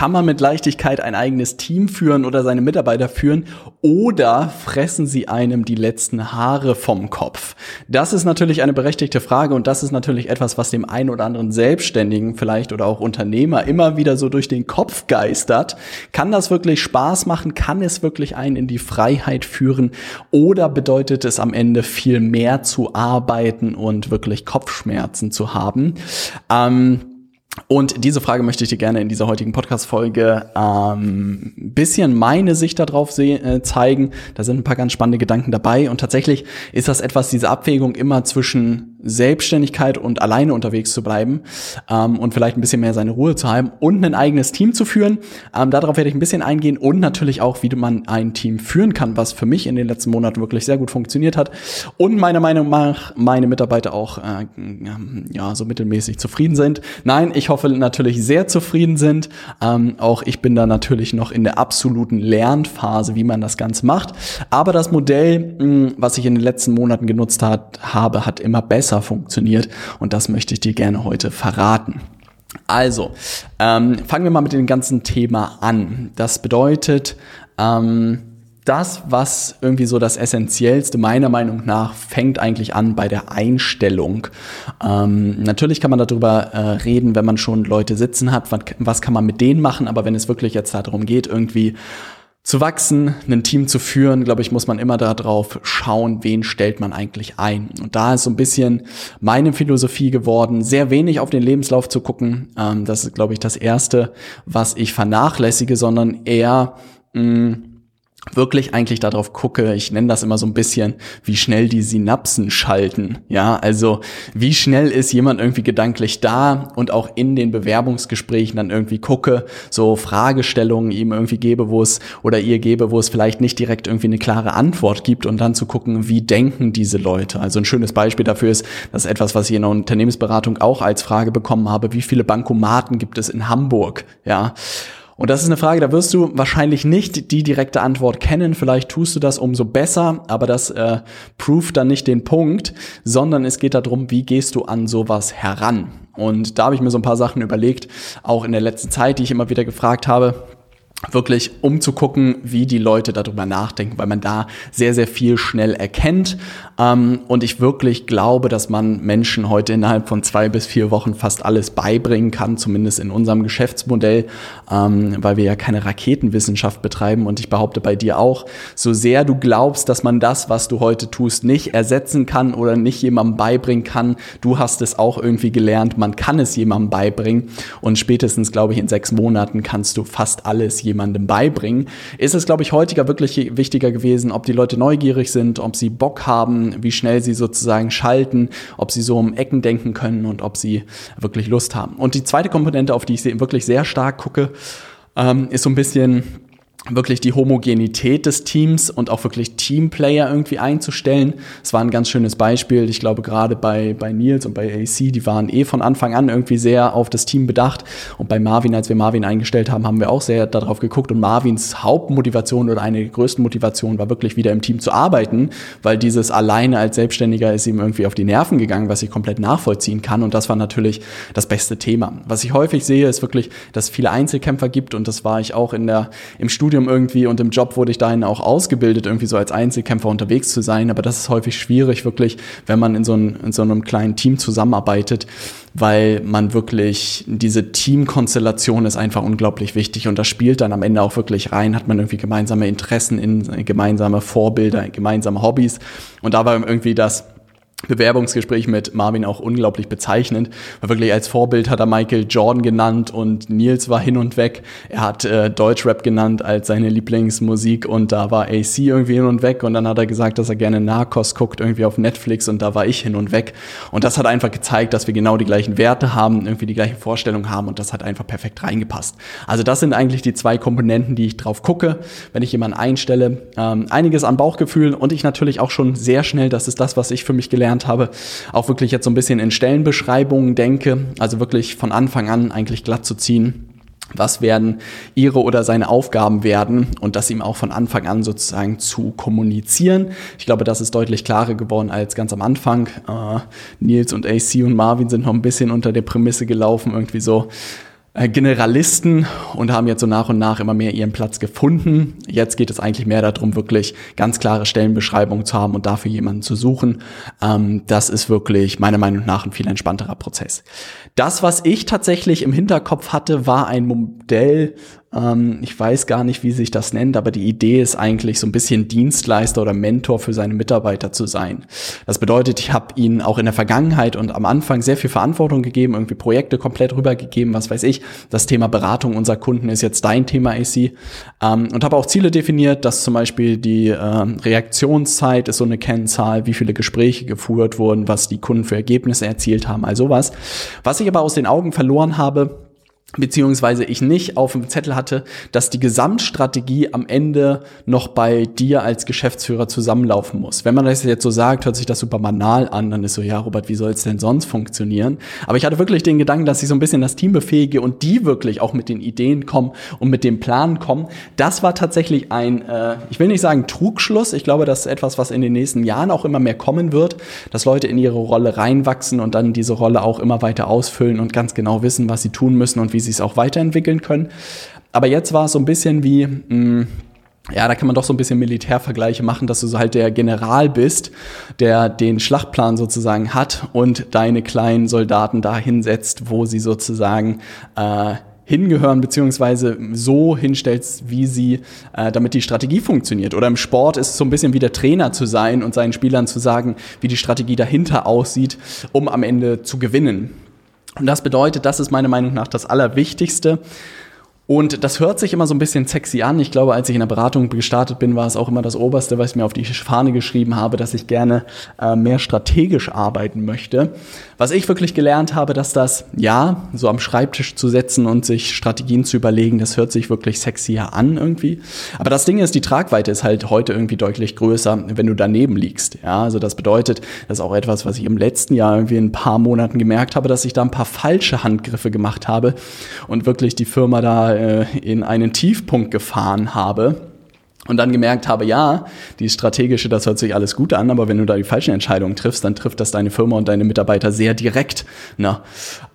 kann man mit Leichtigkeit ein eigenes Team führen oder seine Mitarbeiter führen oder fressen sie einem die letzten Haare vom Kopf? Das ist natürlich eine berechtigte Frage und das ist natürlich etwas, was dem einen oder anderen Selbstständigen vielleicht oder auch Unternehmer immer wieder so durch den Kopf geistert. Kann das wirklich Spaß machen? Kann es wirklich einen in die Freiheit führen? Oder bedeutet es am Ende viel mehr zu arbeiten und wirklich Kopfschmerzen zu haben? Ähm, und diese Frage möchte ich dir gerne in dieser heutigen Podcast-Folge ähm, bisschen meine Sicht darauf äh, zeigen. Da sind ein paar ganz spannende Gedanken dabei. Und tatsächlich ist das etwas, diese Abwägung immer zwischen Selbstständigkeit und alleine unterwegs zu bleiben ähm, und vielleicht ein bisschen mehr seine Ruhe zu haben und ein eigenes Team zu führen. Ähm, darauf werde ich ein bisschen eingehen und natürlich auch, wie man ein Team führen kann, was für mich in den letzten Monaten wirklich sehr gut funktioniert hat. Und meiner Meinung nach meine Mitarbeiter auch äh, ja so mittelmäßig zufrieden sind. Nein, ich hoffe natürlich sehr zufrieden sind. Ähm, auch ich bin da natürlich noch in der absoluten Lernphase, wie man das Ganze macht. Aber das Modell, mh, was ich in den letzten Monaten genutzt hat, habe, hat immer besser funktioniert. Und das möchte ich dir gerne heute verraten. Also, ähm, fangen wir mal mit dem ganzen Thema an. Das bedeutet, ähm, das, was irgendwie so das Essentiellste meiner Meinung nach fängt eigentlich an bei der Einstellung. Ähm, natürlich kann man darüber äh, reden, wenn man schon Leute sitzen hat, was, was kann man mit denen machen, aber wenn es wirklich jetzt darum geht, irgendwie zu wachsen, ein Team zu führen, glaube ich, muss man immer darauf schauen, wen stellt man eigentlich ein. Und da ist so ein bisschen meine Philosophie geworden, sehr wenig auf den Lebenslauf zu gucken. Ähm, das ist, glaube ich, das Erste, was ich vernachlässige, sondern eher mh, mm, wirklich eigentlich darauf gucke, ich nenne das immer so ein bisschen, wie schnell die Synapsen schalten. Ja, also wie schnell ist jemand irgendwie gedanklich da und auch in den Bewerbungsgesprächen dann irgendwie gucke, so Fragestellungen ihm irgendwie gebe, wo es oder ihr gebe, wo es vielleicht nicht direkt irgendwie eine klare Antwort gibt und dann zu gucken, wie denken diese Leute. Also ein schönes Beispiel dafür ist, das ist etwas, was ich in der Unternehmensberatung auch als Frage bekommen habe, wie viele Bankomaten gibt es in Hamburg? Ja. Und das ist eine Frage, da wirst du wahrscheinlich nicht die direkte Antwort kennen. Vielleicht tust du das umso besser, aber das äh, proved dann nicht den Punkt, sondern es geht darum, wie gehst du an sowas heran. Und da habe ich mir so ein paar Sachen überlegt, auch in der letzten Zeit, die ich immer wieder gefragt habe wirklich um zu gucken, wie die Leute darüber nachdenken, weil man da sehr, sehr viel schnell erkennt. Ähm, und ich wirklich glaube, dass man Menschen heute innerhalb von zwei bis vier Wochen fast alles beibringen kann, zumindest in unserem Geschäftsmodell, ähm, weil wir ja keine Raketenwissenschaft betreiben. Und ich behaupte bei dir auch, so sehr du glaubst, dass man das, was du heute tust, nicht ersetzen kann oder nicht jemandem beibringen kann, du hast es auch irgendwie gelernt, man kann es jemandem beibringen. Und spätestens, glaube ich, in sechs Monaten kannst du fast alles jemandem beibringen, ist es, glaube ich, heutiger wirklich wichtiger gewesen, ob die Leute neugierig sind, ob sie Bock haben, wie schnell sie sozusagen schalten, ob sie so um Ecken denken können und ob sie wirklich Lust haben. Und die zweite Komponente, auf die ich wirklich sehr stark gucke, ähm, ist so ein bisschen wirklich die Homogenität des Teams und auch wirklich Teamplayer irgendwie einzustellen. Es war ein ganz schönes Beispiel. Ich glaube, gerade bei, bei Nils und bei AC, die waren eh von Anfang an irgendwie sehr auf das Team bedacht. Und bei Marvin, als wir Marvin eingestellt haben, haben wir auch sehr darauf geguckt. Und Marvins Hauptmotivation oder eine der größten Motivationen war wirklich wieder im Team zu arbeiten, weil dieses alleine als Selbstständiger ist ihm irgendwie auf die Nerven gegangen, was ich komplett nachvollziehen kann. Und das war natürlich das beste Thema. Was ich häufig sehe, ist wirklich, dass es viele Einzelkämpfer gibt. Und das war ich auch in der, im Studium Studium irgendwie und im Job wurde ich dahin auch ausgebildet, irgendwie so als Einzelkämpfer unterwegs zu sein. Aber das ist häufig schwierig, wirklich, wenn man in so, ein, in so einem kleinen Team zusammenarbeitet, weil man wirklich, diese Teamkonstellation ist einfach unglaublich wichtig und das spielt dann am Ende auch wirklich rein, hat man irgendwie gemeinsame Interessen in gemeinsame Vorbilder, gemeinsame Hobbys. Und da war irgendwie das, Bewerbungsgespräch mit Marvin auch unglaublich bezeichnend. Weil wirklich als Vorbild hat er Michael Jordan genannt und Nils war hin und weg. Er hat äh, Deutschrap genannt als seine Lieblingsmusik und da war AC irgendwie hin und weg und dann hat er gesagt, dass er gerne Narcos guckt irgendwie auf Netflix und da war ich hin und weg. Und das hat einfach gezeigt, dass wir genau die gleichen Werte haben, irgendwie die gleichen Vorstellungen haben und das hat einfach perfekt reingepasst. Also das sind eigentlich die zwei Komponenten, die ich drauf gucke, wenn ich jemanden einstelle. Ähm, einiges an Bauchgefühl und ich natürlich auch schon sehr schnell, das ist das, was ich für mich gelernt gelernt habe, auch wirklich jetzt so ein bisschen in Stellenbeschreibungen denke, also wirklich von Anfang an eigentlich glatt zu ziehen. Was werden ihre oder seine Aufgaben werden und das ihm auch von Anfang an sozusagen zu kommunizieren. Ich glaube, das ist deutlich klarer geworden als ganz am Anfang. Äh, Nils und AC und Marvin sind noch ein bisschen unter der Prämisse gelaufen, irgendwie so, Generalisten und haben jetzt so nach und nach immer mehr ihren Platz gefunden. Jetzt geht es eigentlich mehr darum, wirklich ganz klare Stellenbeschreibungen zu haben und dafür jemanden zu suchen. Ähm, das ist wirklich meiner Meinung nach ein viel entspannterer Prozess. Das, was ich tatsächlich im Hinterkopf hatte, war ein Modell, ich weiß gar nicht, wie sich das nennt, aber die Idee ist eigentlich so ein bisschen Dienstleister oder Mentor für seine Mitarbeiter zu sein. Das bedeutet, ich habe ihnen auch in der Vergangenheit und am Anfang sehr viel Verantwortung gegeben, irgendwie Projekte komplett rübergegeben, was weiß ich. Das Thema Beratung unserer Kunden ist jetzt dein Thema, AC. Ähm, und habe auch Ziele definiert, dass zum Beispiel die äh, Reaktionszeit ist so eine Kennzahl, wie viele Gespräche geführt wurden, was die Kunden für Ergebnisse erzielt haben, all sowas. Was ich aber aus den Augen verloren habe, beziehungsweise ich nicht auf dem Zettel hatte, dass die Gesamtstrategie am Ende noch bei dir als Geschäftsführer zusammenlaufen muss. Wenn man das jetzt so sagt, hört sich das super banal an, dann ist so, ja, Robert, wie soll es denn sonst funktionieren? Aber ich hatte wirklich den Gedanken, dass ich so ein bisschen das Team befähige und die wirklich auch mit den Ideen kommen und mit dem Plan kommen. Das war tatsächlich ein, äh, ich will nicht sagen Trugschluss, ich glaube, das ist etwas, was in den nächsten Jahren auch immer mehr kommen wird, dass Leute in ihre Rolle reinwachsen und dann diese Rolle auch immer weiter ausfüllen und ganz genau wissen, was sie tun müssen und wie wie sie es auch weiterentwickeln können. Aber jetzt war es so ein bisschen wie, mh, mm, ja, da kann man doch so ein bisschen Militärvergleiche machen, dass du so halt der General bist, der den Schlachtplan sozusagen hat und deine kleinen Soldaten da hinsetzt, wo sie sozusagen äh, hingehören, beziehungsweise so hinstellst, wie sie, äh, damit die Strategie funktioniert. Oder im Sport ist es so ein bisschen wie der Trainer zu sein und seinen Spielern zu sagen, wie die Strategie dahinter aussieht, um am Ende zu gewinnen. Und das bedeutet, das ist meiner Meinung nach das Allerwichtigste. Und das hört sich immer so ein bisschen sexy an. Ich glaube, als ich in der Beratung gestartet bin, war es auch immer das Oberste, was ich mir auf die Fahne geschrieben habe, dass ich gerne äh, mehr strategisch arbeiten möchte. Was ich wirklich gelernt habe, dass das, ja, so am Schreibtisch zu setzen und sich Strategien zu überlegen, das hört sich wirklich sexier an irgendwie. Aber das Ding ist, die Tragweite ist halt heute irgendwie deutlich größer, wenn du daneben liegst. Ja, also das bedeutet, das ist auch etwas, was ich im letzten Jahr irgendwie in ein paar Monaten gemerkt habe, dass ich da ein paar falsche Handgriffe gemacht habe und wirklich die Firma da äh, in einen Tiefpunkt gefahren habe und dann gemerkt habe, ja, die strategische, das hört sich alles gut an, aber wenn du da die falschen Entscheidungen triffst, dann trifft das deine Firma und deine Mitarbeiter sehr direkt. Na,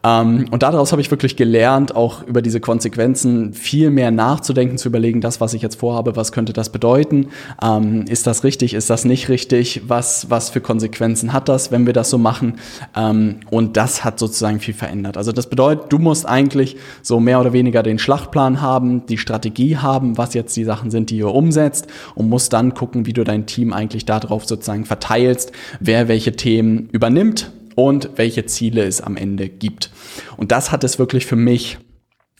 ähm, und daraus habe ich wirklich gelernt, auch über diese Konsequenzen viel mehr nachzudenken, zu überlegen, das, was ich jetzt vorhabe, was könnte das bedeuten? Ähm, ist das richtig? Ist das nicht richtig? Was, was für Konsequenzen hat das, wenn wir das so machen? Ähm, und das hat sozusagen viel verändert. Also das bedeutet, du musst eigentlich so mehr oder weniger den Schlachtplan haben, die Strategie haben, was jetzt die Sachen sind, die ihr umsetzt und musst dann gucken, wie du dein Team eigentlich darauf sozusagen verteilst, wer welche Themen übernimmt und welche Ziele es am Ende gibt. Und das hat es wirklich für mich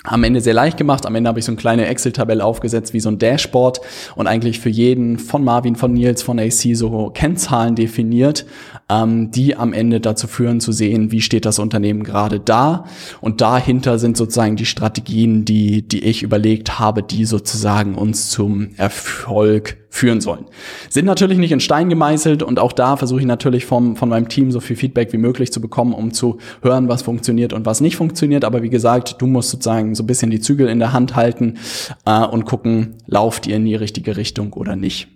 am Ende sehr leicht gemacht. Am Ende habe ich so eine kleine Excel-Tabelle aufgesetzt wie so ein Dashboard und eigentlich für jeden von Marvin, von Nils, von AC so Kennzahlen definiert, ähm, die am Ende dazu führen zu sehen, wie steht das Unternehmen gerade da. Und dahinter sind sozusagen die Strategien, die, die ich überlegt habe, die sozusagen uns zum Erfolg führen sollen. Sind natürlich nicht in Stein gemeißelt und auch da versuche ich natürlich vom, von meinem Team so viel Feedback wie möglich zu bekommen, um zu hören, was funktioniert und was nicht funktioniert. Aber wie gesagt, du musst sozusagen so ein bisschen die Zügel in der Hand halten äh, und gucken, lauft ihr in die richtige Richtung oder nicht.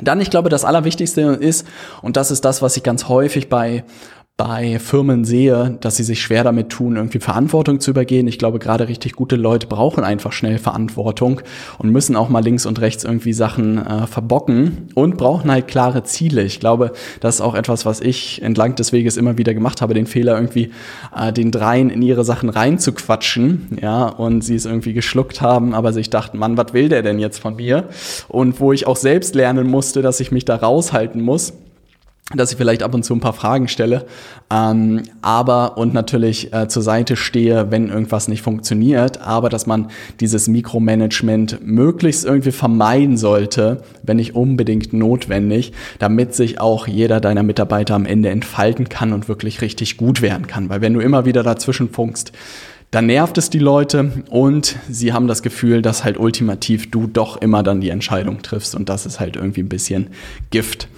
Dann, ich glaube, das Allerwichtigste ist, und das ist das, was ich ganz häufig bei bei Firmen sehe, dass sie sich schwer damit tun, irgendwie Verantwortung zu übergehen. Ich glaube, gerade richtig gute Leute brauchen einfach schnell Verantwortung und müssen auch mal links und rechts irgendwie Sachen äh, verbocken und brauchen halt klare Ziele. Ich glaube, das ist auch etwas, was ich entlang des Weges immer wieder gemacht habe, den Fehler irgendwie äh, den dreien in ihre Sachen reinzuquatschen, ja, und sie es irgendwie geschluckt haben, aber sich dachten, Mann, was will der denn jetzt von mir? Und wo ich auch selbst lernen musste, dass ich mich da raushalten muss dass ich vielleicht ab und zu ein paar Fragen stelle, ähm, aber und natürlich äh, zur Seite stehe, wenn irgendwas nicht funktioniert, aber dass man dieses Mikromanagement möglichst irgendwie vermeiden sollte, wenn nicht unbedingt notwendig, damit sich auch jeder deiner Mitarbeiter am Ende entfalten kann und wirklich richtig gut werden kann. Weil wenn du immer wieder dazwischen funkst, dann nervt es die Leute und sie haben das Gefühl, dass halt ultimativ du doch immer dann die Entscheidung triffst und das ist halt irgendwie ein bisschen Gift.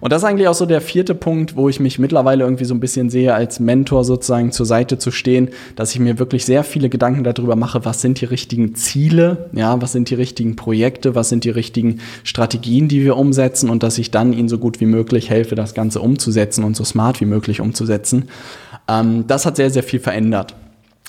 Und das ist eigentlich auch so der vierte Punkt, wo ich mich mittlerweile irgendwie so ein bisschen sehe, als Mentor sozusagen zur Seite zu stehen, dass ich mir wirklich sehr viele Gedanken darüber mache, was sind die richtigen Ziele, ja, was sind die richtigen Projekte, was sind die richtigen Strategien, die wir umsetzen und dass ich dann ihnen so gut wie möglich helfe, das Ganze umzusetzen und so smart wie möglich umzusetzen. Ähm, das hat sehr, sehr viel verändert.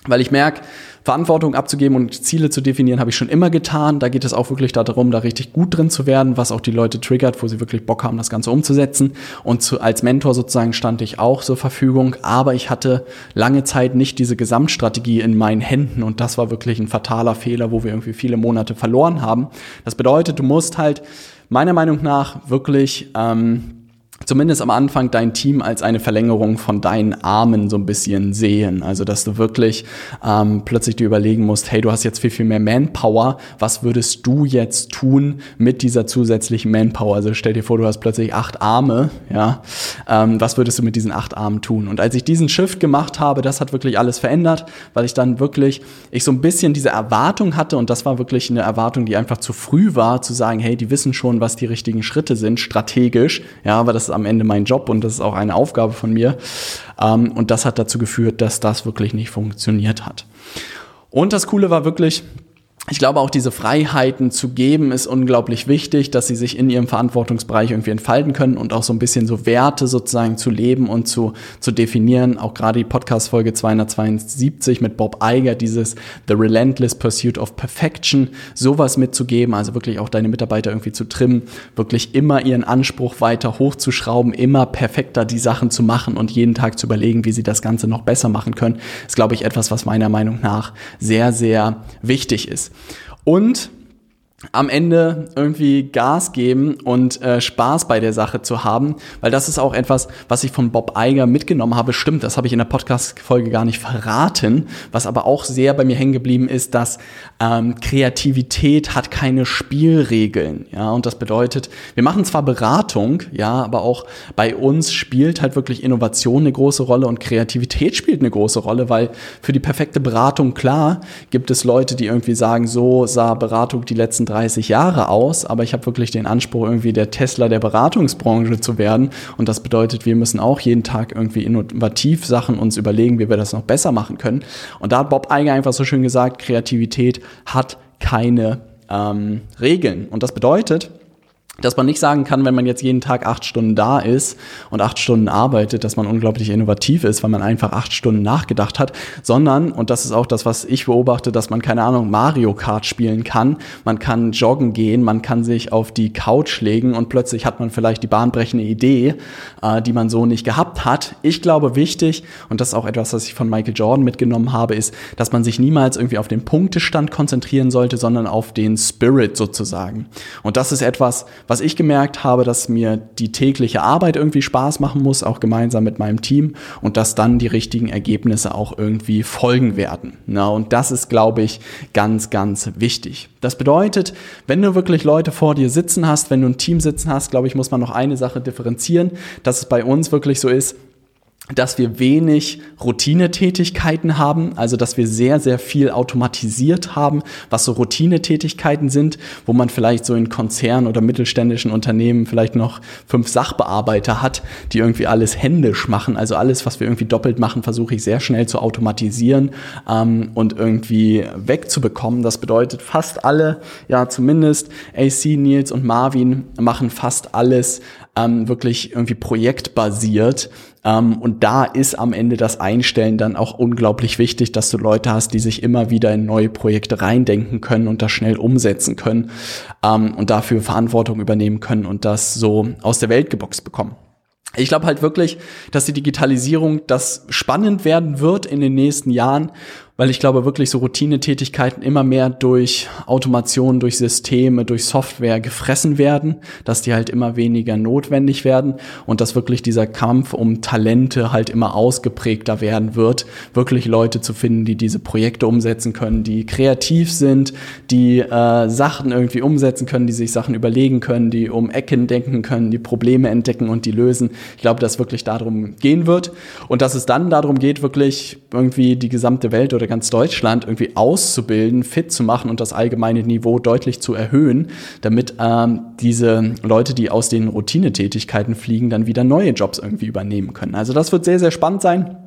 Weil ich merke, Verantwortung abzugeben und Ziele zu definieren, habe ich schon immer getan. Da geht es auch wirklich darum, da richtig gut drin zu werden, was auch die Leute triggert, wo sie wirklich Bock haben, das Ganze umzusetzen. Und zu, als Mentor sozusagen stand ich auch zur Verfügung, aber ich hatte lange Zeit nicht diese Gesamtstrategie in meinen Händen und das war wirklich ein fataler Fehler, wo wir irgendwie viele Monate verloren haben. Das bedeutet, du musst halt meiner Meinung nach wirklich ähm, zumindest am Anfang dein Team als eine Verlängerung von deinen Armen so ein bisschen sehen. Also dass du wirklich ähm, plötzlich dir überlegen musst, hey, du hast jetzt viel, viel mehr Manpower. Was würdest du jetzt tun mit dieser zusätzlichen Manpower? Also stell dir vor, du hast plötzlich acht Arme, ja. Ähm, was würdest du mit diesen acht Armen tun? Und als ich diesen Shift gemacht habe, das hat wirklich alles verändert, weil ich dann wirklich, ich so ein bisschen diese Erwartung hatte und das war wirklich eine Erwartung, die einfach zu früh war, zu sagen, hey, die wissen schon, was die richtigen Schritte sind, strategisch, ja, aber das ist am Ende mein Job und das ist auch eine Aufgabe von mir. Ähm, und das hat dazu geführt, dass das wirklich nicht funktioniert hat. Und das Coole war wirklich, ich glaube, auch diese Freiheiten zu geben ist unglaublich wichtig, dass sie sich in ihrem Verantwortungsbereich irgendwie entfalten können und auch so ein bisschen so Werte sozusagen zu leben und zu, zu definieren. Auch gerade die Podcast-Folge 272 mit Bob Iger, dieses The Relentless Pursuit of Perfection, sowas mitzugeben, also wirklich auch deine Mitarbeiter irgendwie zu trimmen, wirklich immer ihren Anspruch weiter hochzuschrauben, immer perfekter die Sachen zu machen und jeden Tag zu überlegen, wie sie das Ganze noch besser machen können, ist, glaube ich, etwas, was meiner Meinung nach sehr, sehr wichtig ist. Und am Ende irgendwie Gas geben und äh, Spaß bei der Sache zu haben, weil das ist auch etwas, was ich von Bob Iger mitgenommen habe. Stimmt, das habe ich in der Podcast-Folge gar nicht verraten. Was aber auch sehr bei mir hängen geblieben ist, dass ähm, Kreativität hat keine Spielregeln. Ja, und das bedeutet, wir machen zwar Beratung, ja, aber auch bei uns spielt halt wirklich Innovation eine große Rolle und Kreativität spielt eine große Rolle, weil für die perfekte Beratung klar gibt es Leute, die irgendwie sagen, so sah Beratung die letzten 30 Jahre aus, aber ich habe wirklich den Anspruch, irgendwie der Tesla der Beratungsbranche zu werden. Und das bedeutet, wir müssen auch jeden Tag irgendwie innovativ Sachen uns überlegen, wie wir das noch besser machen können. Und da hat Bob Eiger einfach so schön gesagt, Kreativität hat keine ähm, Regeln. Und das bedeutet, dass man nicht sagen kann, wenn man jetzt jeden Tag acht Stunden da ist und acht Stunden arbeitet, dass man unglaublich innovativ ist, weil man einfach acht Stunden nachgedacht hat, sondern, und das ist auch das, was ich beobachte, dass man, keine Ahnung, Mario Kart spielen kann, man kann joggen gehen, man kann sich auf die Couch legen und plötzlich hat man vielleicht die bahnbrechende Idee, äh, die man so nicht gehabt hat. Ich glaube, wichtig, und das ist auch etwas, was ich von Michael Jordan mitgenommen habe, ist, dass man sich niemals irgendwie auf den Punktestand konzentrieren sollte, sondern auf den Spirit sozusagen. Und das ist etwas, was ich gemerkt habe, dass mir die tägliche Arbeit irgendwie Spaß machen muss, auch gemeinsam mit meinem Team und dass dann die richtigen Ergebnisse auch irgendwie folgen werden. Na, und das ist, glaube ich, ganz, ganz wichtig. Das bedeutet, wenn du wirklich Leute vor dir sitzen hast, wenn du ein Team sitzen hast, glaube ich, muss man noch eine Sache differenzieren, dass es bei uns wirklich so ist, dass wir wenig Routinetätigkeiten haben, also dass wir sehr, sehr viel automatisiert haben, was so Routinetätigkeiten sind, wo man vielleicht so in Konzernen oder mittelständischen Unternehmen vielleicht noch fünf Sachbearbeiter hat, die irgendwie alles händisch machen. Also alles, was wir irgendwie doppelt machen, versuche ich sehr schnell zu automatisieren ähm, und irgendwie wegzubekommen. Das bedeutet, fast alle, ja zumindest AC, Nils und Marvin machen fast alles ähm, wirklich irgendwie projektbasiert. Ähm, und da ist am Ende das Einstellen dann auch unglaublich wichtig, dass du Leute hast, die sich immer wieder in neue Projekte reindenken können und das schnell umsetzen können ähm, und dafür Verantwortung übernehmen können und das so aus der Welt geboxt bekommen. Ich glaube halt wirklich, dass die Digitalisierung das spannend werden wird in den nächsten Jahren weil ich glaube wirklich so Routinetätigkeiten immer mehr durch Automation, durch Systeme, durch Software gefressen werden, dass die halt immer weniger notwendig werden und dass wirklich dieser Kampf um Talente halt immer ausgeprägter werden wird, wirklich Leute zu finden, die diese Projekte umsetzen können, die kreativ sind, die äh, Sachen irgendwie umsetzen können, die sich Sachen überlegen können, die um Ecken denken können, die Probleme entdecken und die lösen. Ich glaube, dass wirklich darum gehen wird und dass es dann darum geht, wirklich irgendwie die gesamte Welt oder ganz Deutschland irgendwie auszubilden, fit zu machen und das allgemeine Niveau deutlich zu erhöhen, damit ähm, diese Leute, die aus den Routinetätigkeiten fliegen, dann wieder neue Jobs irgendwie übernehmen können. Also das wird sehr, sehr spannend sein.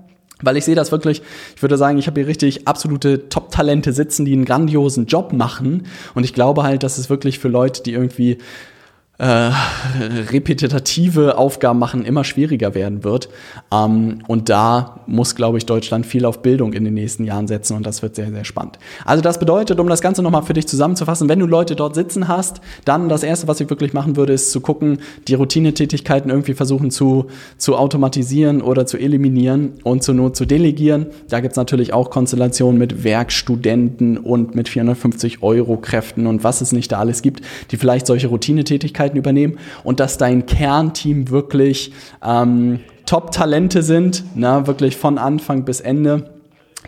Weil ich sehe das wirklich, ich würde sagen, ich habe hier richtig absolute Top-Talente sitzen, die einen grandiosen Job machen. Und ich glaube halt, dass es wirklich für Leute, die irgendwie äh, repetitive Aufgaben machen immer schwieriger werden wird. Ähm, und da muss, glaube ich, Deutschland viel auf Bildung in den nächsten Jahren setzen und das wird sehr, sehr spannend. Also das bedeutet, um das Ganze nochmal für dich zusammenzufassen, wenn du Leute dort sitzen hast, dann das Erste, was ich wirklich machen würde, ist zu gucken, die Routinetätigkeiten irgendwie versuchen zu, zu automatisieren oder zu eliminieren und zur Not zu delegieren. Da gibt's natürlich auch Konstellationen mit Werkstudenten und mit 450 Euro Kräften und was es nicht da alles gibt, die vielleicht solche Routinetätigkeiten Tätigkeiten übernehmen und dass dein Kernteam wirklich ähm, Top-Talente sind, na, wirklich von Anfang bis Ende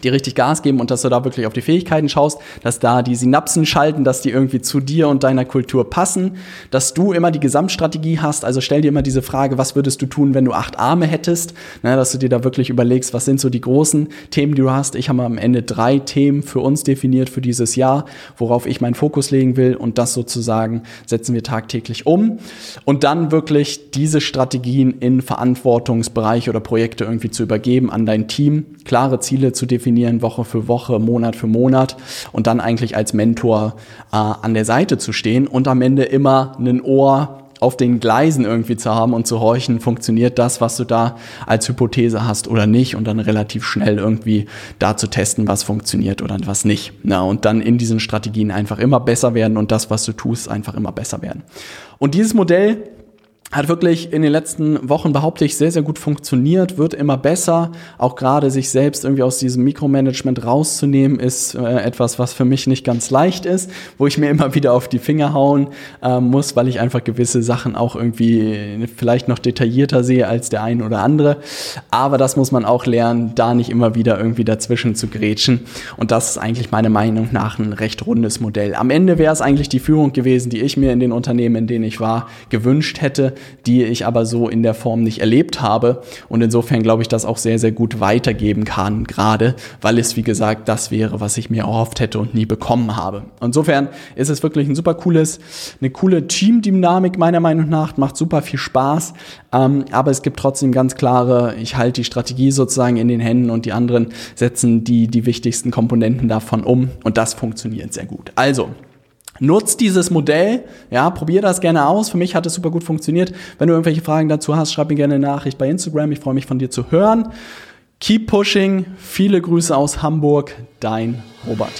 die richtig Gas geben und dass du da wirklich auf die Fähigkeiten schaust, dass da die Synapsen schalten, dass die irgendwie zu dir und deiner Kultur passen, dass du immer die Gesamtstrategie hast. Also stell dir immer diese Frage, was würdest du tun, wenn du acht Arme hättest? Ne, dass du dir da wirklich überlegst, was sind so die großen Themen, die du hast. Ich habe am Ende drei Themen für uns definiert für dieses Jahr, worauf ich meinen Fokus legen will und das sozusagen setzen wir tagtäglich um. Und dann wirklich diese Strategien in Verantwortungsbereiche oder Projekte irgendwie zu übergeben an dein Team, klare Ziele zu definieren definieren, Woche für Woche, Monat für Monat und dann eigentlich als Mentor äh, an der Seite zu stehen und am Ende immer ein Ohr auf den Gleisen irgendwie zu haben und zu horchen, funktioniert das, was du da als Hypothese hast oder nicht und dann relativ schnell irgendwie da zu testen, was funktioniert oder was nicht. Na, und dann in diesen Strategien einfach immer besser werden und das, was du tust, einfach immer besser werden. Und dieses Modell hat wirklich in den letzten Wochen, behaupte ich, sehr, sehr gut funktioniert, wird immer besser. Auch gerade sich selbst irgendwie aus diesem Mikromanagement rauszunehmen, ist äh, etwas, was für mich nicht ganz leicht ist, wo ich mir immer wieder auf die Finger hauen äh, muss, weil ich einfach gewisse Sachen auch irgendwie vielleicht noch detaillierter sehe als der ein oder andere. Aber das muss man auch lernen, da nicht immer wieder irgendwie dazwischen zu grätschen. Und das ist eigentlich meiner Meinung nach ein recht rundes Modell. Am Ende wäre es eigentlich die Führung gewesen, die ich mir in den Unternehmen, in denen ich war, gewünscht hätte die ich aber so in der Form nicht erlebt habe. Und insofern glaube ich, das auch sehr, sehr gut weitergeben kann, gerade weil es, wie gesagt, das wäre, was ich mir erhofft hätte und nie bekommen habe. Insofern ist es wirklich ein super cooles, eine coole Teamdynamik meiner Meinung nach, macht super viel Spaß. Ähm, aber es gibt trotzdem ganz klare, ich halte die Strategie sozusagen in den Händen und die anderen setzen die, die wichtigsten Komponenten davon um. Und das funktioniert sehr gut. Also, Nutzt dieses Modell, ja, probier das gerne aus. Für mich hat es super gut funktioniert. Wenn du irgendwelche Fragen dazu hast, schreib mir gerne eine Nachricht bei Instagram. Ich freue mich von dir zu hören. Keep pushing. Viele Grüße aus Hamburg. Dein Robert.